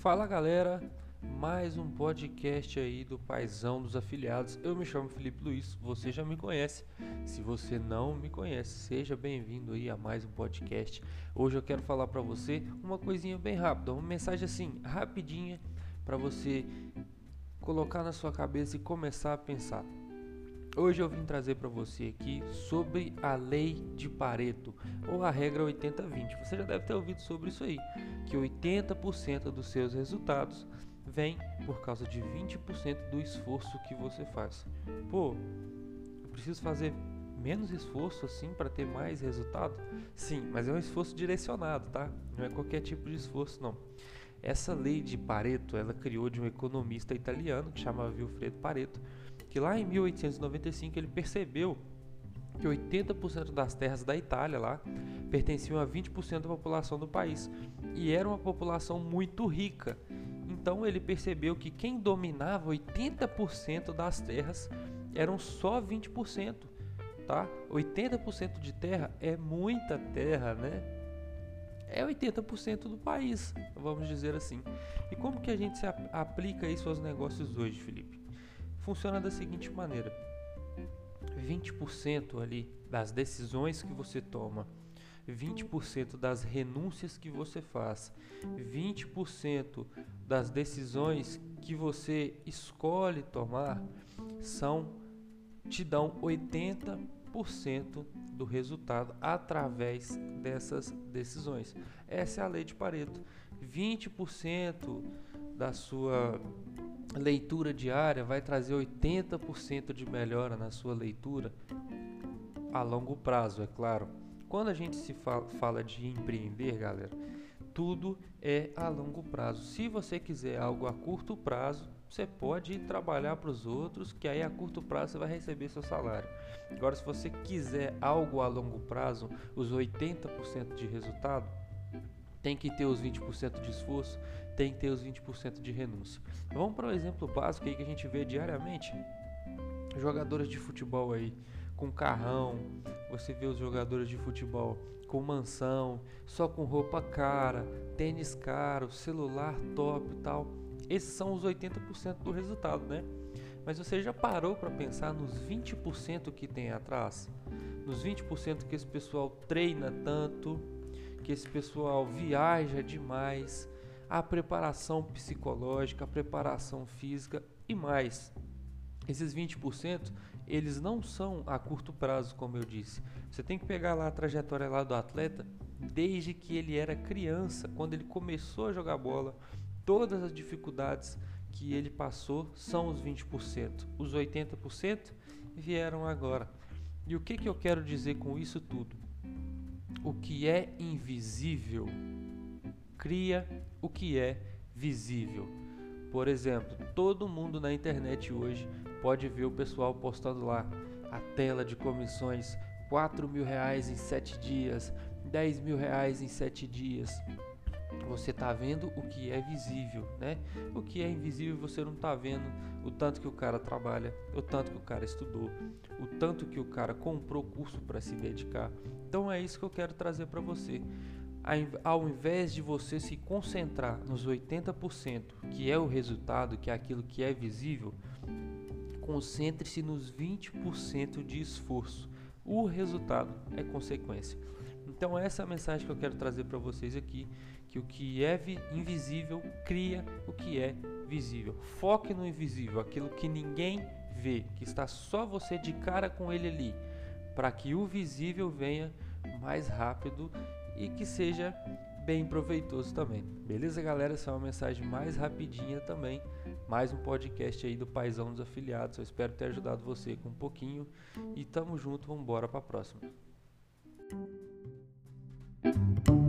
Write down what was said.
Fala galera, mais um podcast aí do Paizão dos Afiliados. Eu me chamo Felipe Luiz, você já me conhece. Se você não me conhece, seja bem-vindo aí a mais um podcast. Hoje eu quero falar para você uma coisinha bem rápida, uma mensagem assim, rapidinha para você colocar na sua cabeça e começar a pensar. Hoje eu vim trazer para você aqui sobre a lei de Pareto ou a regra 80-20. Você já deve ter ouvido sobre isso aí, que 80% dos seus resultados vem por causa de 20% do esforço que você faz. Pô, eu preciso fazer menos esforço assim para ter mais resultado? Sim, mas é um esforço direcionado, tá? Não é qualquer tipo de esforço não. Essa lei de Pareto, ela criou de um economista italiano que chamava Wilfredo Pareto que lá em 1895 ele percebeu que 80% das terras da Itália lá pertenciam a 20% da população do país e era uma população muito rica. Então ele percebeu que quem dominava 80% das terras eram só 20%, tá? 80% de terra é muita terra, né? É 80% do país, vamos dizer assim. E como que a gente aplica isso aos negócios hoje, Felipe? Funciona da seguinte maneira: 20% ali das decisões que você toma, 20% das renúncias que você faz, 20% das decisões que você escolhe tomar são te dão 80% do resultado através dessas decisões. Essa é a lei de Pareto. 20% da sua leitura diária vai trazer 80% de melhora na sua leitura a longo prazo, é claro. Quando a gente se fala, fala de empreender, galera, tudo é a longo prazo. Se você quiser algo a curto prazo, você pode ir trabalhar para os outros, que aí a curto prazo você vai receber seu salário. Agora, se você quiser algo a longo prazo, os 80% de resultado, tem que ter os 20% de esforço, tem que ter os 20% de renúncia. Vamos para um exemplo básico aí que a gente vê diariamente. Jogadores de futebol aí com carrão, você vê os jogadores de futebol com mansão, só com roupa cara, tênis caro, celular top e tal. Esses são os 80% do resultado, né? Mas você já parou para pensar nos 20% que tem atrás? Nos 20% que esse pessoal treina tanto, que esse pessoal viaja demais, a preparação psicológica, a preparação física e mais. Esses 20%, eles não são a curto prazo, como eu disse. Você tem que pegar lá a trajetória lá do atleta desde que ele era criança, quando ele começou a jogar bola, todas as dificuldades que ele passou são os 20%. Os 80% vieram agora. E o que, que eu quero dizer com isso tudo? O que é invisível cria o que é visível. Por exemplo, todo mundo na internet hoje pode ver o pessoal postando lá a tela de comissões 4 mil reais em 7 dias, 10 mil reais em 7 dias você está vendo o que é visível, né? O que é invisível você não está vendo o tanto que o cara trabalha, o tanto que o cara estudou, o tanto que o cara comprou curso para se dedicar. Então é isso que eu quero trazer para você. Ao invés de você se concentrar nos 80%, que é o resultado, que é aquilo que é visível, concentre-se nos 20% de esforço. O resultado é consequência. Então essa é a mensagem que eu quero trazer para vocês aqui, que o que é invisível cria o que é visível. Foque no invisível, aquilo que ninguém vê, que está só você de cara com ele ali, para que o visível venha mais rápido e que seja bem proveitoso também. Beleza, galera? Essa é uma mensagem mais rapidinha também. Mais um podcast aí do Paizão dos Afiliados. Eu espero ter ajudado você com um pouquinho. E tamo junto, vamos embora para a próxima. Thank you